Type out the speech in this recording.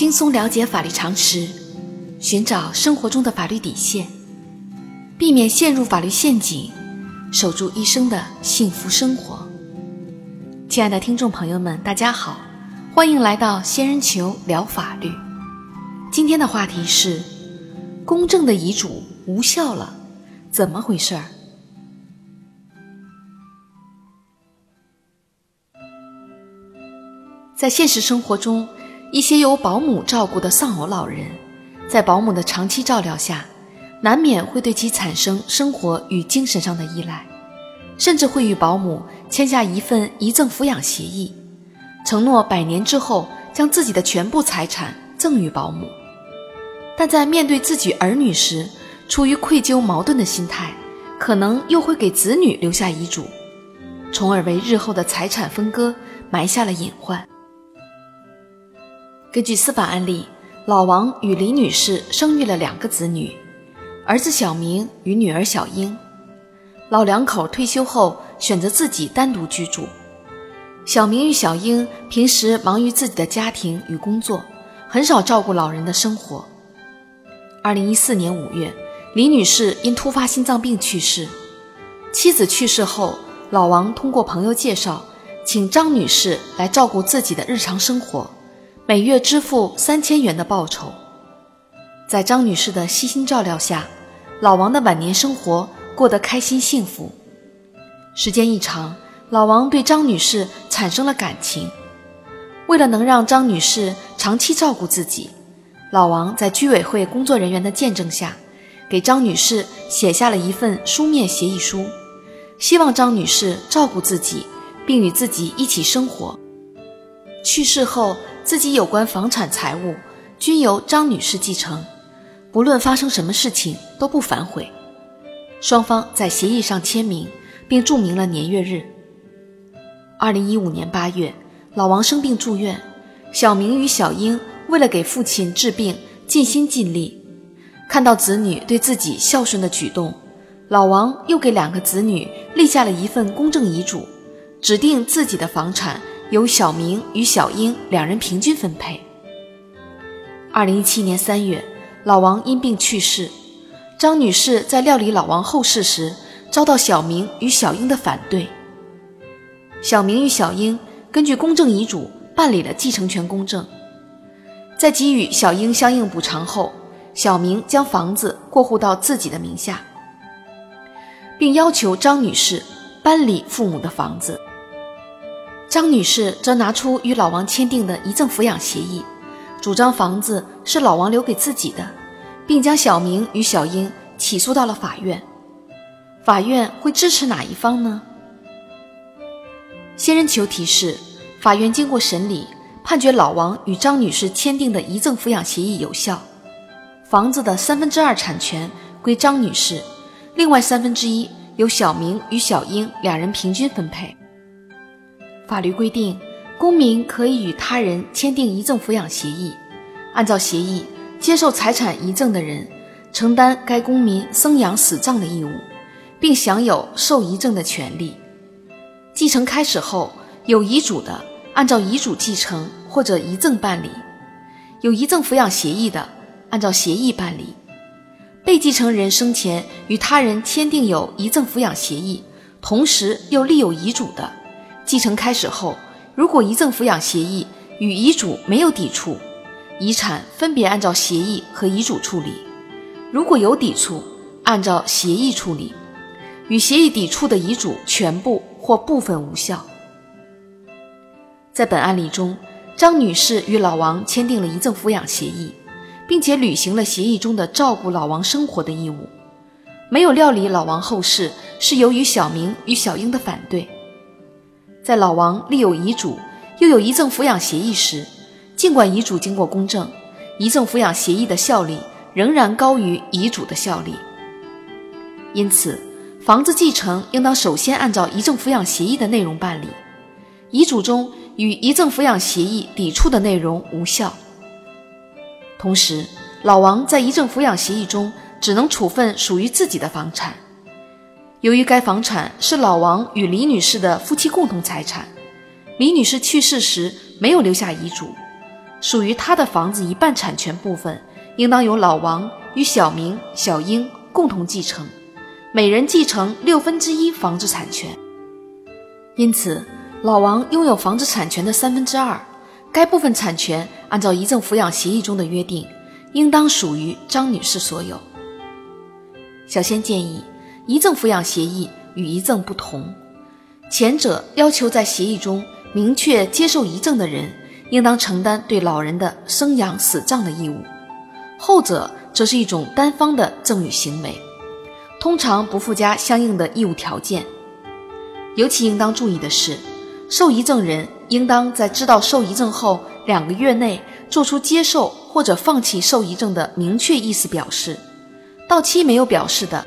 轻松了解法律常识，寻找生活中的法律底线，避免陷入法律陷阱，守住一生的幸福生活。亲爱的听众朋友们，大家好，欢迎来到仙人球聊法律。今天的话题是：公证的遗嘱无效了，怎么回事儿？在现实生活中，一些由保姆照顾的丧偶老人，在保姆的长期照料下，难免会对其产生生活与精神上的依赖，甚至会与保姆签下一份遗赠抚养协议，承诺百年之后将自己的全部财产赠与保姆。但在面对自己儿女时，出于愧疚矛盾的心态，可能又会给子女留下遗嘱，从而为日后的财产分割埋下了隐患。根据司法案例，老王与李女士生育了两个子女，儿子小明与女儿小英。老两口退休后选择自己单独居住。小明与小英平时忙于自己的家庭与工作，很少照顾老人的生活。二零一四年五月，李女士因突发心脏病去世。妻子去世后，老王通过朋友介绍，请张女士来照顾自己的日常生活。每月支付三千元的报酬，在张女士的悉心照料下，老王的晚年生活过得开心幸福。时间一长，老王对张女士产生了感情。为了能让张女士长期照顾自己，老王在居委会工作人员的见证下，给张女士写下了一份书面协议书，希望张女士照顾自己，并与自己一起生活。去世后。自己有关房产财物均由张女士继承，不论发生什么事情都不反悔。双方在协议上签名，并注明了年月日。二零一五年八月，老王生病住院，小明与小英为了给父亲治病尽心尽力。看到子女对自己孝顺的举动，老王又给两个子女立下了一份公证遗嘱，指定自己的房产。由小明与小英两人平均分配。二零一七年三月，老王因病去世。张女士在料理老王后事时，遭到小明与小英的反对。小明与小英根据公证遗嘱办理了继承权公证，在给予小英相应补偿后，小明将房子过户到自己的名下，并要求张女士搬离父母的房子。张女士则拿出与老王签订的遗赠抚养协议，主张房子是老王留给自己的，并将小明与小英起诉到了法院。法院会支持哪一方呢？仙人球提示：法院经过审理，判决老王与张女士签订的遗赠抚养协议有效，房子的三分之二产权归张女士，另外三分之一由小明与小英两人平均分配。法律规定，公民可以与他人签订遗赠抚养协议，按照协议，接受财产遗赠的人承担该公民生养死葬的义务，并享有受遗赠的权利。继承开始后，有遗嘱的按照遗嘱继承或者遗赠办理；有遗赠抚养协议的按照协议办理。被继承人生前与他人签订有遗赠抚养协议，同时又立有遗嘱的。继承开始后，如果遗赠抚养协议与遗嘱没有抵触，遗产分别按照协议和遗嘱处理；如果有抵触，按照协议处理。与协议抵触的遗嘱全部或部分无效。在本案例中，张女士与老王签订了遗赠抚养协议，并且履行了协议中的照顾老王生活的义务。没有料理老王后事，是由于小明与小英的反对。在老王立有遗嘱，又有遗赠抚养协议时，尽管遗嘱经过公证，遗赠抚养协议的效力仍然高于遗嘱的效力。因此，房子继承应当首先按照遗赠抚养协议的内容办理，遗嘱中与遗赠抚养协议抵触的内容无效。同时，老王在遗赠抚养协议中只能处分属于自己的房产。由于该房产是老王与李女士的夫妻共同财产，李女士去世时没有留下遗嘱，属于他的房子一半产权部分，应当由老王与小明、小英共同继承，每人继承六分之一房子产权。因此，老王拥有房子产权的三分之二，该部分产权按照遗赠抚养协议中的约定，应当属于张女士所有。小仙建议，遗赠抚养协议与遗赠不同，前者要求在协议中明确接受遗赠的人应当承担对老人的生养死葬的义务，后者则是一种单方的赠与行为，通常不附加相应的义务条件。尤其应当注意的是，受遗赠人应当在知道受遗赠后两个月内做出接受或者放弃受遗赠的明确意思表示，到期没有表示的，